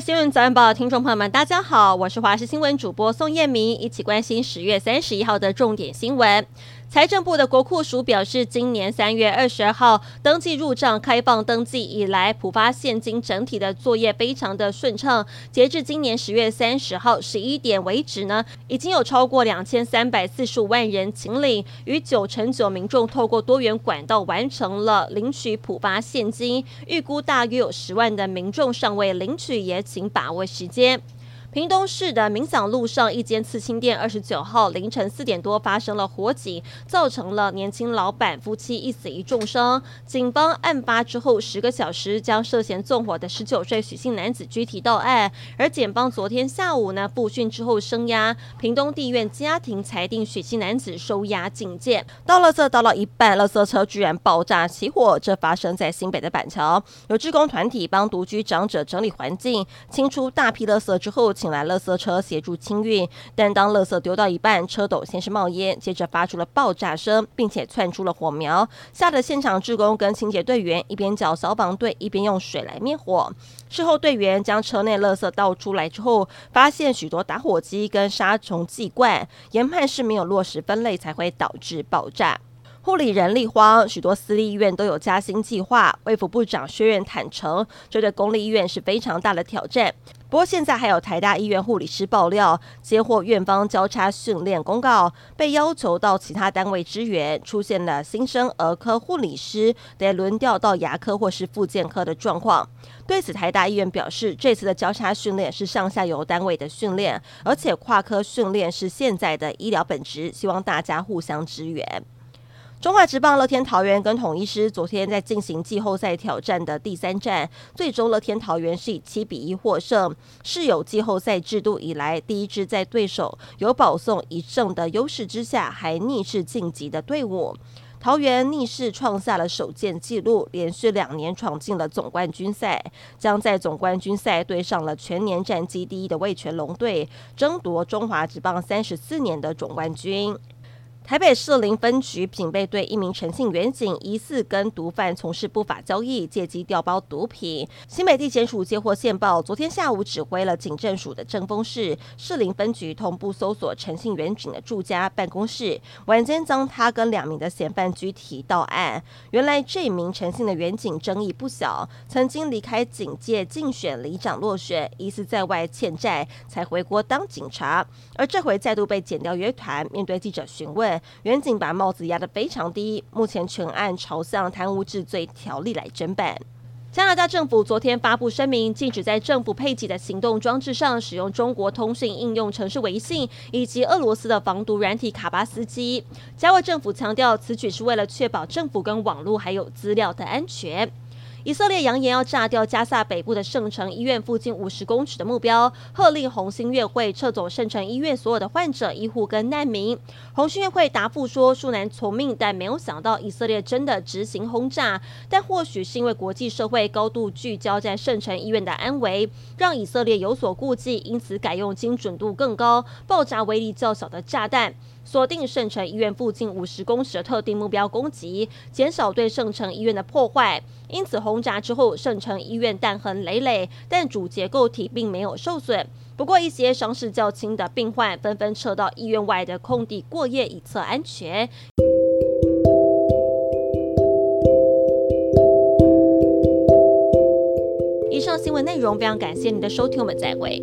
新闻早晚报听众朋友们，大家好，我是华视新闻主播宋燕明，一起关心十月三十一号的重点新闻。财政部的国库署表示，今年三月二十二号登记入账开放登记以来，普发现金整体的作业非常的顺畅。截至今年十月三十号十一点为止呢，已经有超过两千三百四十五万人请领，与九成九民众透过多元管道完成了领取普发现金。预估大约有十万的民众尚未领取，也请把握时间。屏东市的民享路上一间刺青店，二十九号凌晨四点多发生了火警，造成了年轻老板夫妻一死一重伤。警方案发之后十个小时将涉嫌纵火的十九岁许姓男子拘提到案，而检方昨天下午呢复讯之后声押，屏东地院家庭裁定许姓男子收押禁见。到了这，到了一半，垃圾车居然爆炸起火，这发生在新北的板桥，有志工团体帮独居长者整理环境，清出大批垃圾之后。请来垃圾车协助清运，但当垃圾丢到一半，车斗先是冒烟，接着发出了爆炸声，并且窜出了火苗，吓得现场职工跟清洁队员一边叫消防队，一边用水来灭火。事后队员将车内垃圾倒出来之后，发现许多打火机跟杀虫剂罐，研判是没有落实分类才会导致爆炸。护理人力荒，许多私立医院都有加薪计划。卫福部长薛润坦承，这对公立医院是非常大的挑战。不过现在还有台大医院护理师爆料，接获院方交叉训练公告，被要求到其他单位支援，出现了新生儿科护理师得轮调到牙科或是复健科的状况。对此，台大医院表示，这次的交叉训练是上下游单位的训练，而且跨科训练是现在的医疗本质，希望大家互相支援。中华职棒乐天桃园跟统一狮昨天在进行季后赛挑战的第三战，最终乐天桃园是以七比一获胜，是有季后赛制度以来第一支在对手有保送一胜的优势之下还逆势晋级的队伍。桃园逆势创下了首届纪录，连续两年闯进了总冠军赛，将在总冠军赛对上了全年战绩第一的味全龙队，争夺中华职棒三十四年的总冠军。台北士林分局警备队一名陈姓员警疑似跟毒贩从事不法交易，借机调包毒品。新北地检署接获线报，昨天下午指挥了警政署的正丰市士林分局同步搜索陈姓员警的住家办公室，晚间将他跟两名的嫌犯拘提到案。原来这名陈姓的员警争议不小，曾经离开警界竞选里长落选，疑似在外欠债才回国当警察，而这回再度被剪掉约谈，面对记者询问。远警把帽子压得非常低，目前全案朝向贪污治罪条例来侦办。加拿大政府昨天发布声明，禁止在政府配给的行动装置上使用中国通讯应用程式微信以及俄罗斯的防毒软体卡巴斯基。加外政府强调，此举是为了确保政府跟网络还有资料的安全。以色列扬言要炸掉加萨北部的圣城医院附近五十公尺的目标，喝令红新月会撤走圣城医院所有的患者、医护跟难民。红新月会答复说，恕难从命，但没有想到以色列真的执行轰炸。但或许是因为国际社会高度聚焦在圣城医院的安危，让以色列有所顾忌，因此改用精准度更高、爆炸威力较小的炸弹。锁定圣城医院附近五十公尺的特定目标攻击，减少对圣城医院的破坏。因此轰炸之后，圣城医院弹痕累累，但主结构体并没有受损。不过，一些伤势较轻的病患纷纷撤到医院外的空地过夜，以测安全。以上新闻内容非常感谢您的收听，我们再会。